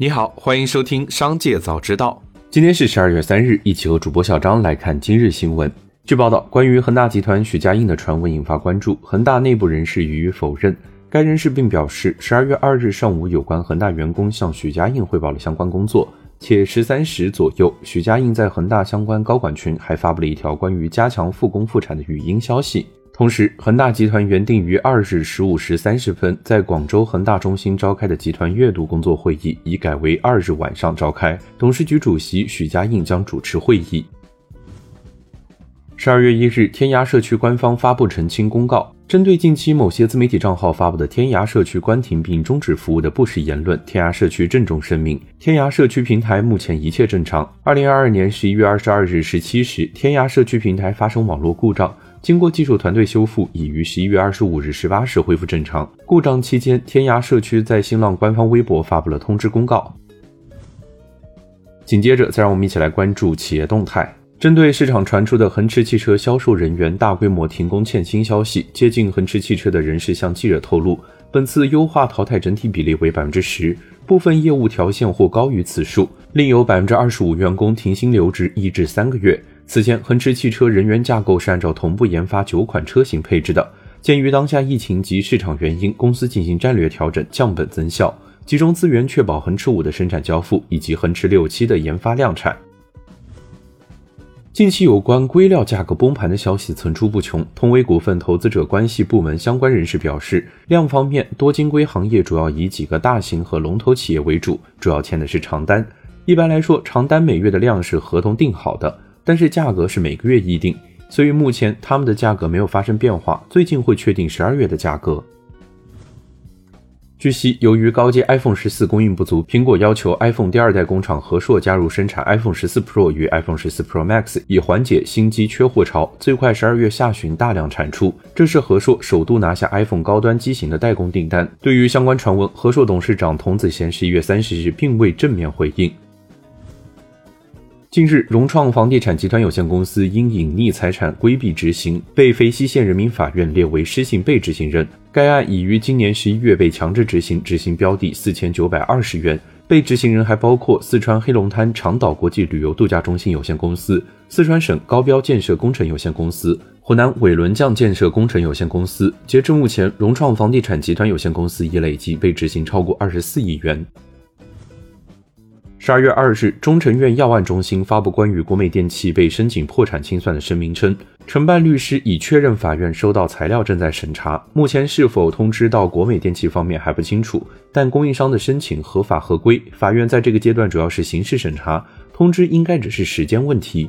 你好，欢迎收听《商界早知道》。今天是十二月三日，一起和主播小张来看今日新闻。据报道，关于恒大集团许家印的传闻引发关注，恒大内部人士予以否认。该人士并表示，十二月二日上午，有关恒大员工向许家印汇报了相关工作，且十三时左右，许家印在恒大相关高管群还发布了一条关于加强复工复产的语音消息。同时，恒大集团原定于二日十五时三十分在广州恒大中心召开的集团月度工作会议，已改为二日晚上召开。董事局主席许家印将主持会议。十二月一日，天涯社区官方发布澄清公告，针对近期某些自媒体账号发布的天涯社区关停并终止服务的不实言论，天涯社区郑重声明：天涯社区平台目前一切正常。二零二二年十一月二十二日十七时，天涯社区平台发生网络故障。经过技术团队修复，已于十一月二十五日十八时恢复正常。故障期间，天涯社区在新浪官方微博发布了通知公告。紧接着，再让我们一起来关注企业动态。针对市场传出的恒驰汽车销售人员大规模停工欠薪消息，接近恒驰汽车的人士向记者透露，本次优化淘汰整体比例为百分之十，部分业务条线或高于此数，另有百分之二十五员工停薪留职一至三个月。此前，恒驰汽车人员架构是按照同步研发九款车型配置的。鉴于当下疫情及市场原因，公司进行战略调整，降本增效，集中资源确保恒驰五的生产交付以及恒驰六七的研发量产。近期有关硅料价格崩盘的消息层出不穷。通威股份投资者关系部门相关人士表示，量方面，多晶硅行业主要以几个大型和龙头企业为主，主要签的是长单。一般来说，长单每月的量是合同定好的。但是价格是每个月议定，所以目前他们的价格没有发生变化，最近会确定十二月的价格。据悉，由于高阶 iPhone 十四供应不足，苹果要求 iPhone 第二代工厂和硕加入生产 iPhone 十四 Pro 与 iPhone 十四 Pro Max，以缓解新机缺货潮，最快十二月下旬大量产出。这是和硕首度拿下 iPhone 高端机型的代工订单。对于相关传闻，和硕董事长童子贤十一月三十日并未正面回应。近日，融创房地产集团有限公司因隐匿财产规避执行，被肥西县人民法院列为失信被执行人。该案已于今年十一月被强制执行，执行标的四千九百二十元。被执行人还包括四川黑龙滩长岛国际旅游度假中心有限公司、四川省高标建设工程有限公司、湖南伟伦将建设工程有限公司。截至目前，融创房地产集团有限公司已累计被执行超过二十四亿元。十二月二日，中成院药案中心发布关于国美电器被申请破产清算的声明称，承办律师已确认法院收到材料，正在审查。目前是否通知到国美电器方面还不清楚，但供应商的申请合法合规，法院在这个阶段主要是刑事审查，通知应该只是时间问题。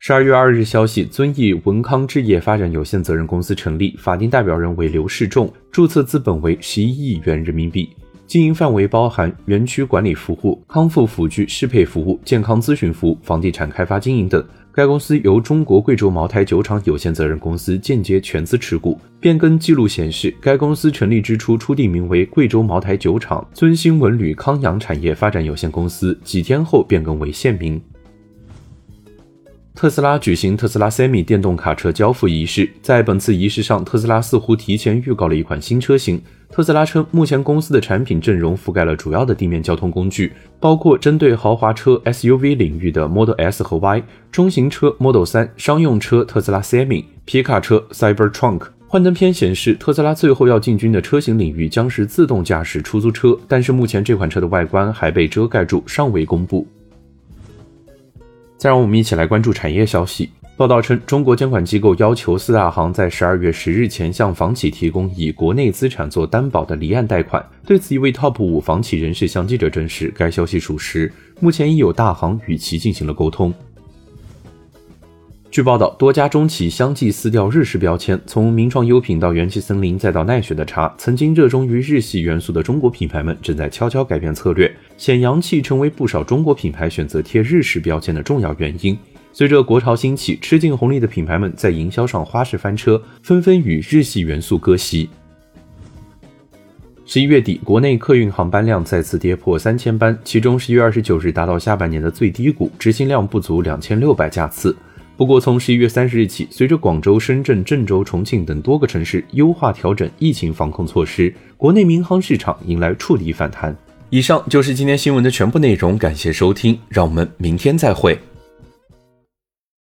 十二月二日消息，遵义文康置业发展有限责任公司成立，法定代表人为刘世仲，注册资本为十一亿元人民币。经营范围包含园区管理服务、康复辅具适配服务、健康咨询服务、房地产开发经营等。该公司由中国贵州茅台酒厂有限责任公司间接全资持股。变更记录显示，该公司成立之初初地名为贵州茅台酒厂尊兴文旅康养产业发展有限公司，几天后变更为现名。特斯拉举行特斯拉 Semi 电动卡车交付仪式，在本次仪式上，特斯拉似乎提前预告了一款新车型。特斯拉称，目前公司的产品阵容覆盖了主要的地面交通工具，包括针对豪华车 SUV 领域的 Model S 和 Y，中型车 Model 3，商用车特斯拉 Semi，皮卡车 Cybertruck。幻灯片显示，特斯拉最后要进军的车型领域将是自动驾驶出租车，但是目前这款车的外观还被遮盖住，尚未公布。再让我们一起来关注产业消息。报道称，中国监管机构要求四大行在十二月十日前向房企提供以国内资产做担保的离岸贷款。对此，一位 TOP 五房企人士向记者证实，该消息属实。目前已有大行与其进行了沟通。据报道，多家中企相继撕掉日式标签，从名创优品到元气森林，再到奈雪的茶，曾经热衷于日系元素的中国品牌们正在悄悄改变策略，显洋气成为不少中国品牌选择贴日式标签的重要原因。随着国潮兴起，吃尽红利的品牌们在营销上花式翻车，纷纷与日系元素割席。十一月底，国内客运航班量再次跌破三千班，其中十一月二十九日达到下半年的最低谷，执行量不足两千六百架次。不过，从十一月三十日起，随着广州、深圳、郑州、重庆等多个城市优化调整疫情防控措施，国内民航市场迎来触底反弹。以上就是今天新闻的全部内容，感谢收听，让我们明天再会。